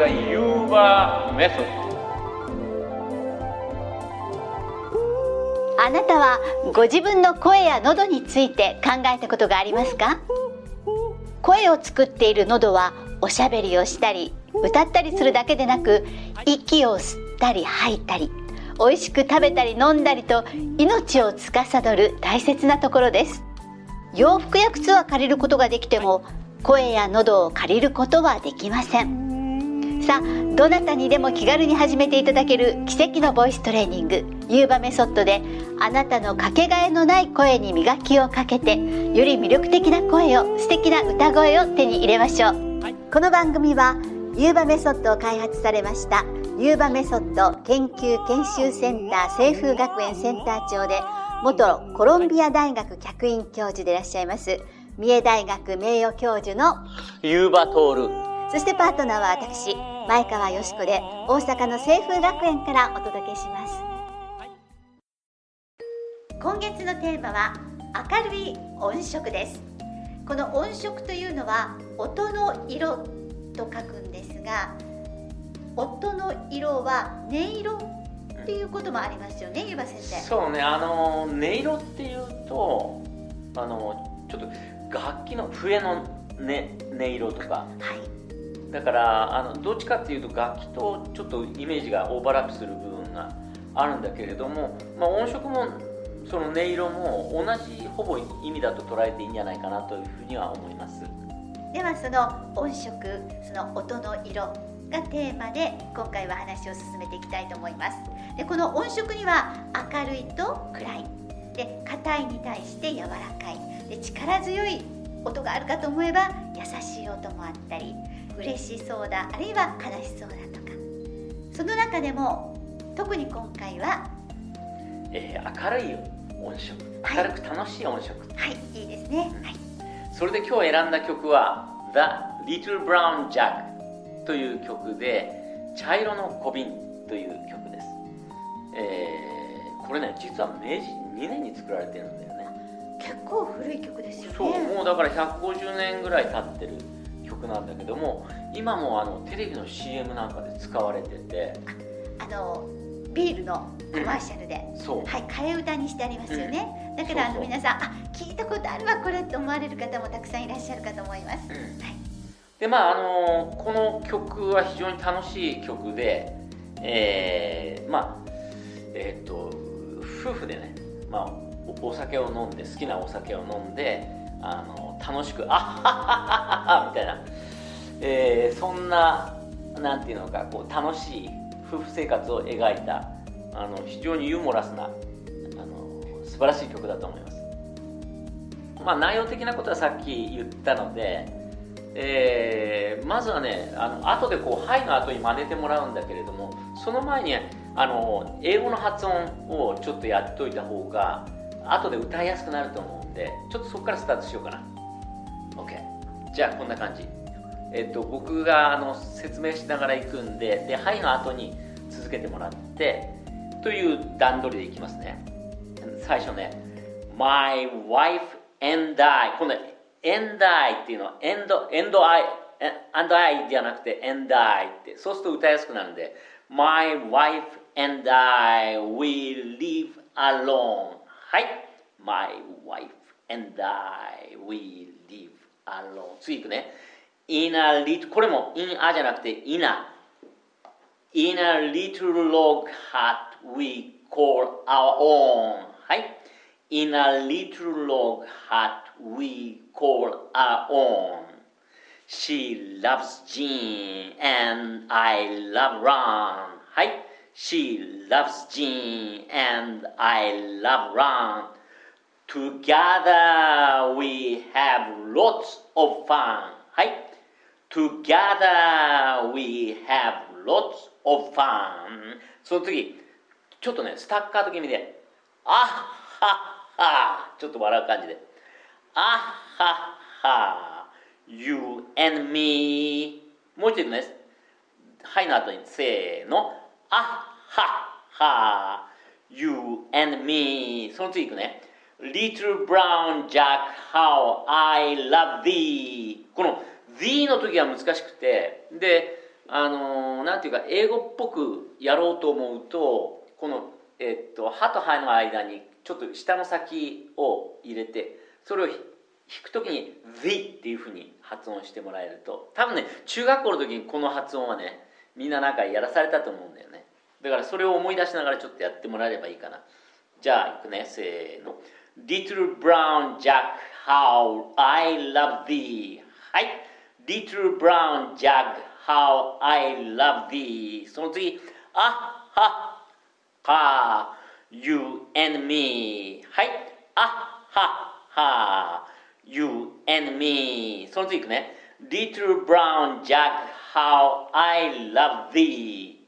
the Yuba method. あなたはご自分の声や喉について考えたことがありますか？声を作っている喉はおしゃべりをしたり歌ったりするだけでなく息を吸ったり吐いたり美味しく食べたり飲んだりと命を司る大切なところです。洋服や靴は借りることができても声や喉を借りることはできません。さあどなたにでも気軽に始めていただける奇跡のボイストレーニングユーバメソッドであなたのかけがえのない声に磨きをかけてより魅力的な声を素敵な歌声を手に入れましょう、この番組はユーバメソッドを開発されましたユーバメソッド研究研修センター清風学園センター長で元コロンビア大学客員教授でいらっしゃいます三重大学名誉教授のユーバトール。そしてパートナーは私前川よしこで大阪の清風学園からお届けします。今月のテーマは明るい音色です。この音色というのは音の色と書くんですが音の色は音色っていうこともありますよねゆば先生。そうね、あの音色っていうと、あのちょっと楽器の笛の、ね、音色とか。はいだからあのどっちかっていうと楽器とちょっとイメージがオーバーラップする部分があるんだけれども、まあ、音色もその音色も同じほぼ意味だと捉えていいんじゃないかなというふうには思います。ではその音色その音の色がテーマで今回は話を進めていきたいと思います。でこの音色には明るいと暗い。で硬いに対して柔らかい。で力強い音があるかと思えば優しい音もあったり。嬉しそうだあるいは悲しそうだとか。その中でも特に今回はえー明るい音色はい。明るく楽しい音色、はいいいですね。はい。それで今日選んだ曲は「The Little Brown Jug」という曲で「茶色の小瓶」という曲です、えーこれね実は明治2年に作られてるんだよね。結構古い曲ですよね。そうもうだから150年ぐらい経ってる曲なんだけども今もあのテレビの CM なんかで使われてて。あのビールのコマーシャルで、そう。はい、替え歌にしてありますよね、だからあの皆さんあ聞いたことあるわこれって思われる方もたくさんいらっしゃるかと思います、はい、でまああのこの曲は非常に楽しい曲でえーまあえっ、と夫婦でね、まあ、おお酒を飲んで好きなお酒を飲んであの楽しくあっはっはっははみたいな、えーそんななんていうのかこう楽しい夫婦生活を描いたあの非常にユーモラスなあの素晴らしい曲だと思います。まあ、内容的なことはさっき言ったので、えーまずはねあの後でこう「はい」の後に真似てもらうんだけれどもその前にあの英語の発音をちょっとやっといた方が後で歌いやすくなると思うんでちょっとそこからスタートしようかな。OK じゃあこんな感じ。えっと僕があの説明しながら行くんでで「はい」の後に続けてもらってという段取りでいきますね。最初ね。My wife and I この and I っていうのは and, and I and I じゃなくて and I って。そうすると歌いやすくなるんで My wife and I will live alone はい My wife and I will live alone 次いくね In a little これも in a じゃなくて in a In a little log hut we call our own はい In a little log hut we call our own She loves Jean and I love Ron はい She loves Jean and I love Ron Together we have lots of fun はい Together we have lots of fun その次ちょっとねスタッカート気味であっはっはちょっと笑う感じであっはっは You and me もう一度ねはいの後にせーのあっはは You and me. その次いくね。Little brown Jack how I love thee. この thee の時は難しくてであのなんていうか英語っぽくやろうと思うとこの、えっと、歯と歯の間にちょっと下の先を入れてそれを引く時に「the」っていうふうに発音してもらえると。多分ね中学校の時にこの発音はねみんななんかやらされたと思うんだよね。だからそれを思い出しながらちょっとやってもらえればいいかなじゃあいくねせーの Little brown jack how I love thee はい Little brown jack how I love thee その次あはは you and me はいあはは you and me その次いくね Little brown jack how I love thee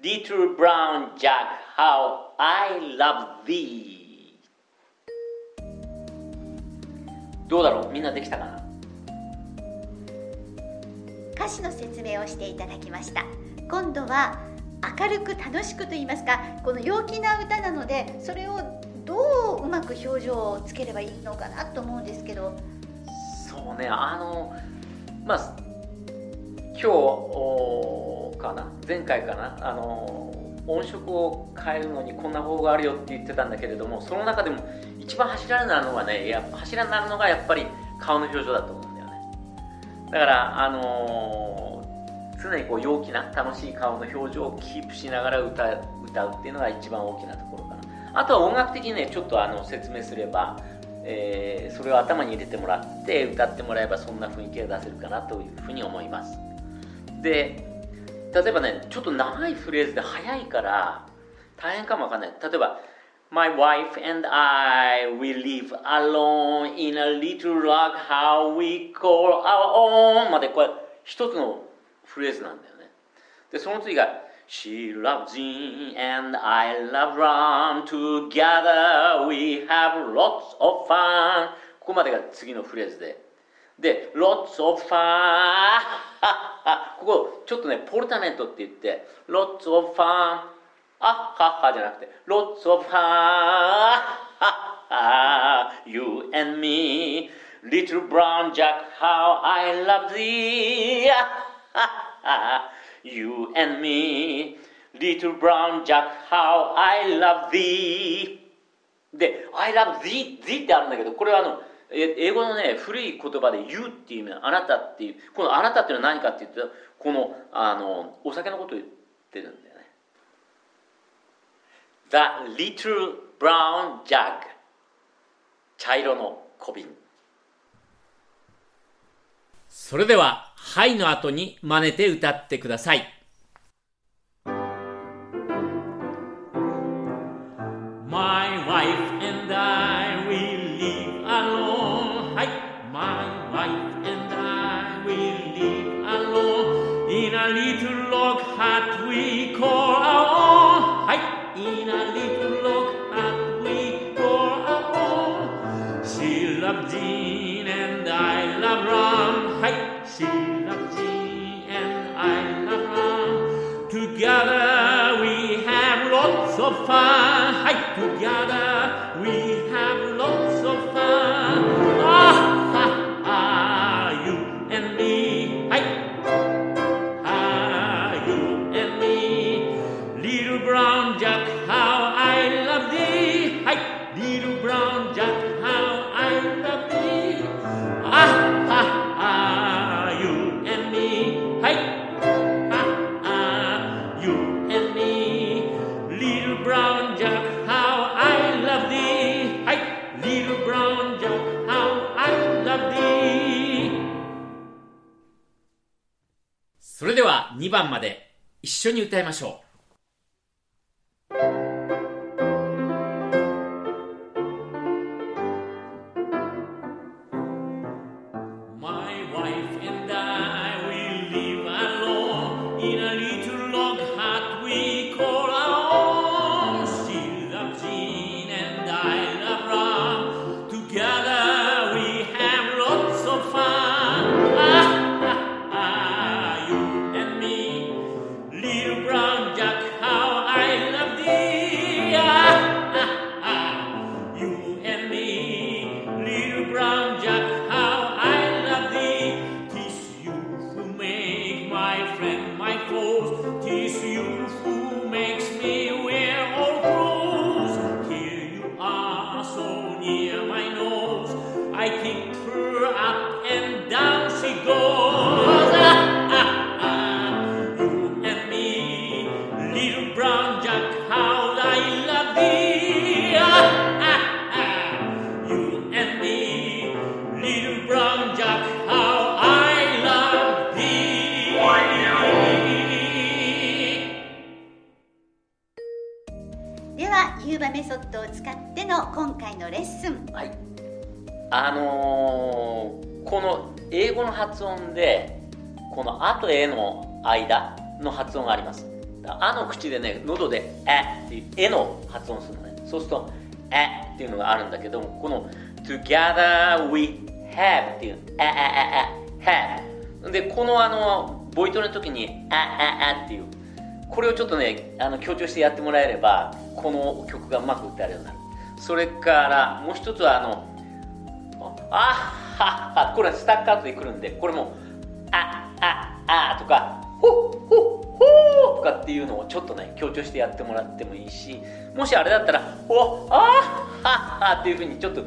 Little brown jack how I love thee. どうだろう？みんなできたかな？歌詞の説明をしていただきました。今度は明るく楽しくと言いますかこの陽気な歌なのでそれをどううまく表情をつければいいのかなと思うんですけど。そうねあのまあ今日かな。前回かな。あの音色を変えるのにこんな方法があるよって言ってたんだけれどもその中でも一番柱になるのはねや柱になるのがやっぱり顔の表情だと思うんだよね。だからあのー、常にこう陽気な楽しい顔の表情をキープしながら歌歌うっていうのが一番大きなところかな。あとは音楽的にねちょっとあの説明すれば、えー、それを頭に入れてもらって歌ってもらえばそんな雰囲気が出せるかなというふうに思います。で例えばねちょっと長いフレーズで速いから大変かもわかんない例えば My wife and I, we live alone in a little log how we call our own までこれ一つのフレーズなんだよね。で、その次が She loves gin and I love rum together we have lots of fun ここまでが次のフレーズで。で、lots of fun ここちょっとね、ポルタメントって言って lots of fun あははじゃなくて Lots of ha You and me Little brown jack How I love thee You and me Little brown jack How I love thee で I love thee, thee ってあるんだけどこれはあの英語のね古い言葉で You っていう意味あなたっていうこのあなたっていうのは何かっていうとこのあのお酒のことを言ってるんだよね。The Little Brown Jug 茶色の小瓶。それでは「はい」の後に真似て歌ってください。2番まで一緒に歌いましょう。レッスン。はい。あのーこの英語の発音でこの「あ」と「え」の間の発音があります。あの口でね喉で「え」っていう「え」の発音するのね。そうすると「え」っていうのがあるんだけどもこの「together we have」っていう「ええええ have」でこのあのボイトレの時に「あああ」っていうこれをちょっとねあの強調してやってもらえればこの曲がうまく歌えるようになる。それからもう一つはあのあはっはこれはスタッカートでくるんでこれもあああとかほっほっほとかっていうのをちょっとね強調してやってもらってもいいしもしあれだったらおあはっはっていうふうにちょっと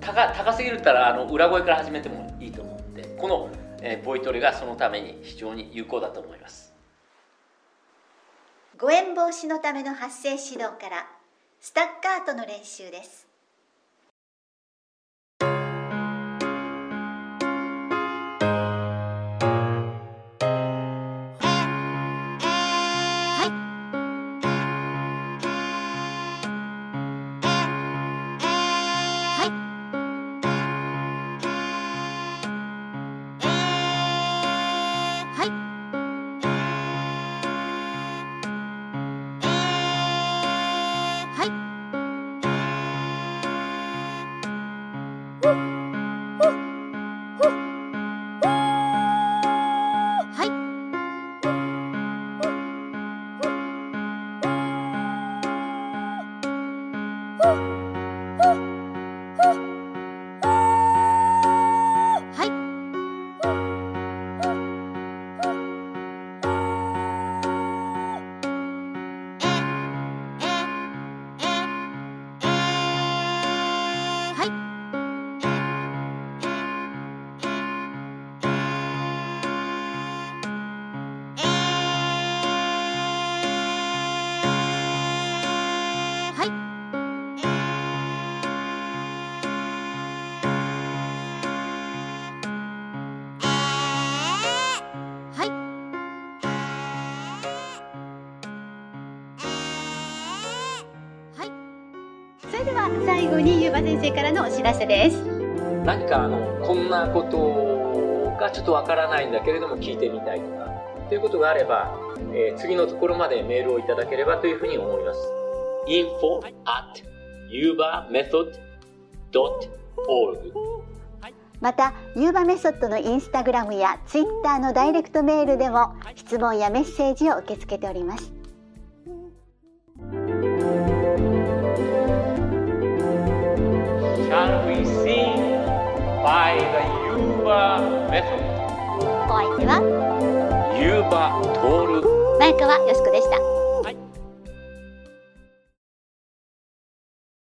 高高すぎるったらあの裏声から始めてもいいと思うんでこの、えボイトレがそのために非常に有効だと思います。誤嚥防止のための発声指導からスタッカートの練習です。れでは最後にゆうば先生からのお知らせです。何かあのこんなことがちょっとわからないんだけれども聞いてみたいとかということがあれば、えー次のところまでメールをいただければというふうに思います。info at yubamethod.org またゆうばメソッドのインスタグラムやツイッターのダイレクトメールでも質問やメッセージを受け付けております by the Yuba method? お相手は？ユーバトール。前川よしこでした